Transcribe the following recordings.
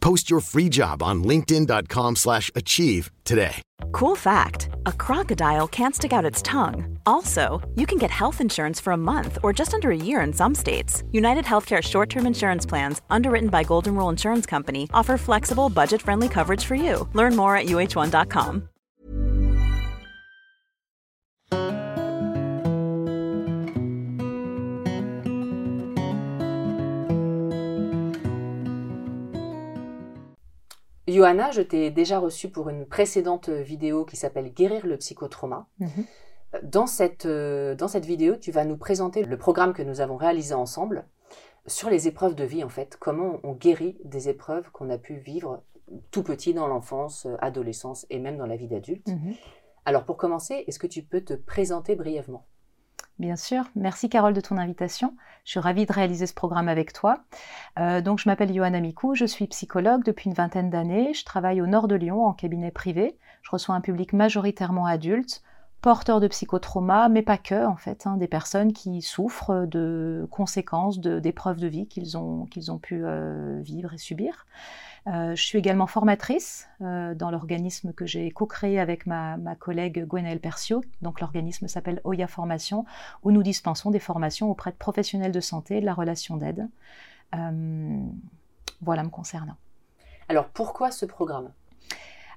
Post your free job on linkedin.com/achieve slash achieve today. Cool fact a crocodile can't stick out its tongue. Also, you can get health insurance for a month or just under a year in some states. United Healthcare short term insurance plans, underwritten by Golden Rule Insurance Company, offer flexible, budget friendly coverage for you. Learn more at uh1.com. Johanna, je t'ai déjà reçue pour une précédente vidéo qui s'appelle Guérir le psychotrauma. Dans cette, euh, dans cette vidéo, tu vas nous présenter le programme que nous avons réalisé ensemble sur les épreuves de vie, en fait, comment on guérit des épreuves qu'on a pu vivre tout petit dans l'enfance, euh, adolescence et même dans la vie d'adulte. Mhm. Alors pour commencer, est-ce que tu peux te présenter brièvement? Bien sûr. Merci Carole de ton invitation. Je suis ravie de réaliser ce programme avec toi. Euh, donc, je m'appelle Johanna Mikou, je suis psychologue depuis une vingtaine d'années. Je travaille au nord de Lyon en cabinet privé. Je reçois un public majoritairement adulte, porteurs de psychotrauma, mais pas que en fait, hein, des personnes qui souffrent de conséquences d'épreuves de, vie qu'ils ont, pu euh, vivre et subir. Euh, je suis également formatrice euh, dans l'organisme que j'ai co-créé avec ma, collègue Gwenaëlle Percio. Donc l'organisme s'appelle Oya Formation, où nous dispensons des formations auprès de professionnels de santé et de la relation d'aide. Voilà me concernant. Alors pourquoi ce programme?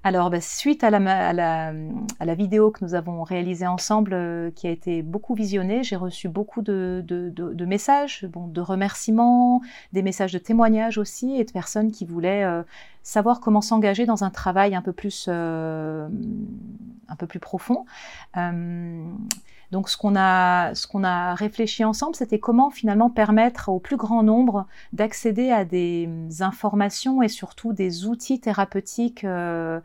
Alors, bah, suite à la, vidéo que nous avons réalisée ensemble, euh, qui a été beaucoup visionnée, j'ai reçu beaucoup de messages, bon, de remerciements, des messages de témoignages aussi, et de personnes qui voulaient euh, savoir comment s'engager dans un travail un peu plus, euh, un peu plus profond. Euh, donc, ce qu'on a, réfléchi ensemble, c'était comment finalement permettre au plus grand nombre d'accéder à des informations et surtout des outils thérapeutiques euh,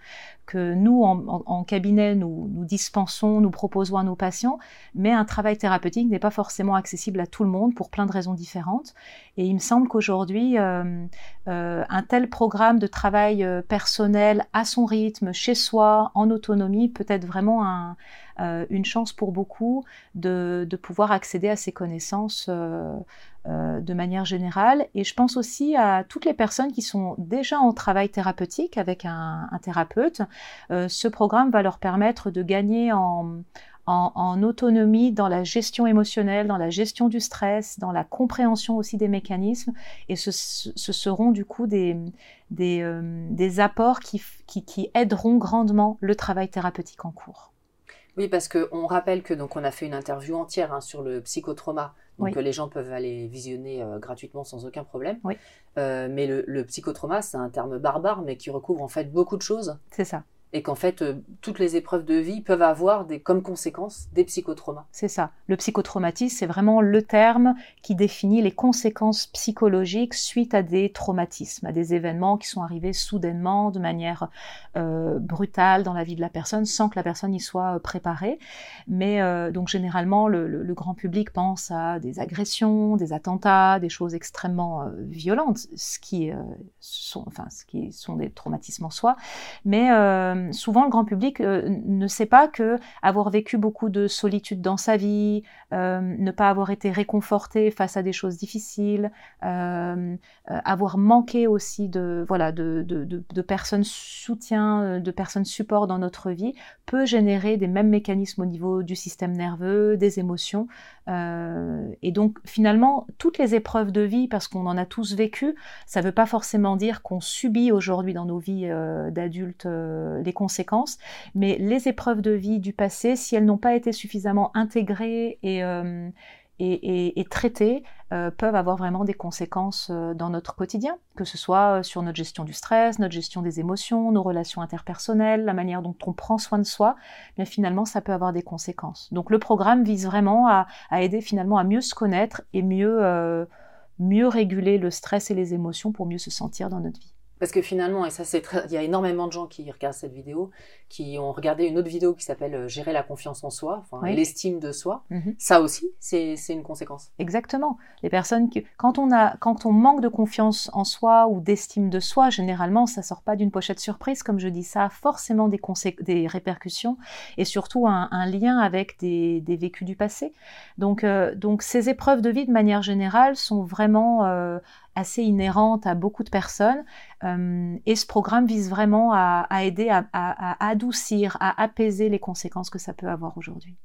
que nous, en, cabinet, nous, nous dispensons, nous proposons à nos patients, mais un travail thérapeutique n'est pas forcément accessible à tout le monde pour plein de raisons différentes. Et il me semble qu'aujourd'hui, euh, euh, un tel programme de travail euh, personnel à son rythme, chez soi, en autonomie, peut être vraiment un, euh, une chance pour beaucoup de, pouvoir accéder à ces connaissances euh, euh, de manière générale. Et je pense aussi à toutes les personnes qui sont déjà en travail thérapeutique avec un, thérapeute. Ce programme va leur permettre de gagner en, autonomie dans la gestion émotionnelle, dans la gestion du stress, dans la compréhension aussi des mécanismes. Et ce, seront du coup des, apports qui aideront grandement le travail thérapeutique en cours. Oui, parce qu'on rappelle que donc on a fait une interview entière hein, sur le psychotrauma, donc Oui. que les gens peuvent aller visionner euh, gratuitement sans aucun problème. Oui. Euh, mais le, le psychotrauma, c'est un terme barbare, mais qui recouvre en fait beaucoup de choses, C'est ça. Et qu'en fait euh, toutes les épreuves de vie peuvent avoir comme conséquence des psychotraumas. C'est ça. Le psychotraumatisme, c'est vraiment le terme qui définit les conséquences psychologiques suite à des traumatismes, à des événements qui sont arrivés soudainement, de manière euh, brutale dans la vie de la personne, sans que la personne y soit euh, préparée. Mais donc généralement, le, le- grand public pense à des agressions, des attentats, des choses extrêmement violentes, ce qui, sont, enfin, ce qui sont des traumatismes en soi. Mais euh, souvent, le grand public euh, ne sait pas que avoir vécu beaucoup de solitude dans sa vie, euh, ne pas avoir été réconforté face à des choses difficiles, avoir manqué aussi de voilà de, de, de, personnes soutien, de personnes support dans notre vie, peut générer des mêmes mécanismes au niveau du système nerveux, des émotions. Et donc finalement, toutes les épreuves de vie, parce qu'on en a tous vécu, ça ne veut pas forcément dire qu'on subit aujourd'hui dans nos vies d'adultes conséquences, mais les épreuves de vie du passé, si elles n'ont pas été suffisamment intégrées et, et, traités euh, peuvent avoir vraiment des conséquences euh, dans notre quotidien, que ce soit euh, sur notre gestion du stress, notre gestion des émotions, nos relations interpersonnelles, la manière dont on prend soin de soi, mais finalement ça peut avoir des conséquences. Donc le programme vise vraiment à, aider finalement à mieux se connaître et mieux, mieux réguler le stress et les émotions pour mieux se sentir dans notre vie. Parce que finalement, et ça c'est très... il y a énormément de gens qui regardent cette vidéo, qui ont regardé une autre vidéo qui s'appelle euh, Gérer la confiance en soi, enfin, l'estime de soi. Mhm. Ça aussi, c'est une conséquence. Exactement. Les personnes qui, quand on a, quand on manque de confiance en soi ou d'estime de soi, généralement, ça sort pas d'une pochette surprise, comme je dis, ça a forcément des, des répercussions et surtout un, lien avec des, des, vécus du passé. Donc, euh, donc ces épreuves de vie, de manière générale, sont vraiment euh, assez inhérente à beaucoup de personnes. Euh, et ce programme vise vraiment à, aider à, adoucir, à apaiser les conséquences que ça peut avoir aujourd'hui.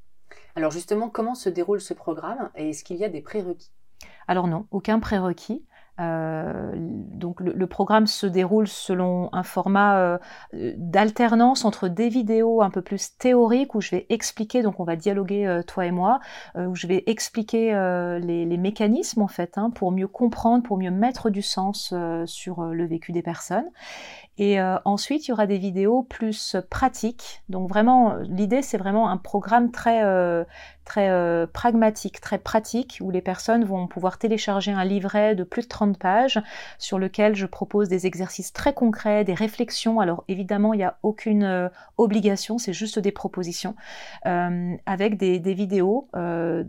Alors justement, comment se déroule ce programme et est-ce qu'il y a des prérequis? Alors non, aucun prérequis. Euh, donc le, programme se déroule selon un format euh, d'alternance entre des vidéos un peu plus théoriques où je vais expliquer, donc on va dialoguer euh, toi et moi, où je vais expliquer les, mécanismes en fait hein, pour mieux comprendre, pour mieux mettre du sens sur le vécu des personnes. Et ensuite, il y aura des vidéos plus pratiques. Donc vraiment, l'idée, c'est vraiment un programme très, très pragmatique, très pratique, où les personnes vont pouvoir télécharger un livret de plus de 30 pages sur lequel je propose des exercices très concrets, des réflexions. Alors évidemment, il n'y a aucune obligation, c'est juste des propositions, avec des, vidéos de,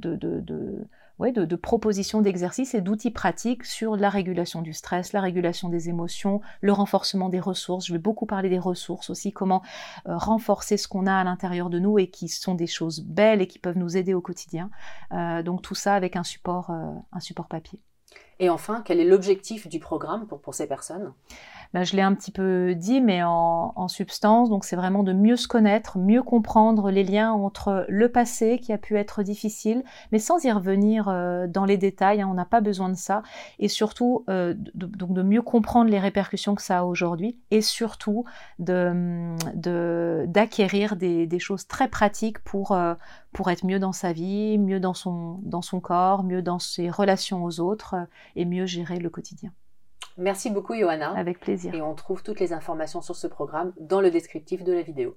de, propositions d'exercices et d'outils pratiques sur la régulation du stress, la régulation des émotions, le renforcement des ressources. Je vais beaucoup parler des ressources aussi, comment euh, renforcer ce qu'on a à l'intérieur de nous et qui sont des choses belles et qui peuvent nous aider au quotidien. Euh, donc tout ça avec euh, un support papier. Et enfin, quel est l'objectif du programme pour, pour ces personnes? Bah, je l'ai un petit peu dit, mais en, substance. Donc c'est vraiment de mieux se connaître, mieux comprendre les liens entre le passé qui a pu être difficile, mais sans y revenir euh, dans les détails. Hein, on n'a pas besoin de ça. Et surtout, euh, de, donc de mieux comprendre les répercussions que ça a aujourd'hui, et surtout d'acquérir de, d'acquérir des, des, choses très pratiques pour, euh, pour être mieux dans sa vie, mieux dans son, dans son corps, mieux dans ses relations aux autres et mieux gérer le quotidien. Merci beaucoup Johanna. Avec plaisir. Et on trouve toutes les informations sur ce programme dans le descriptif de la vidéo.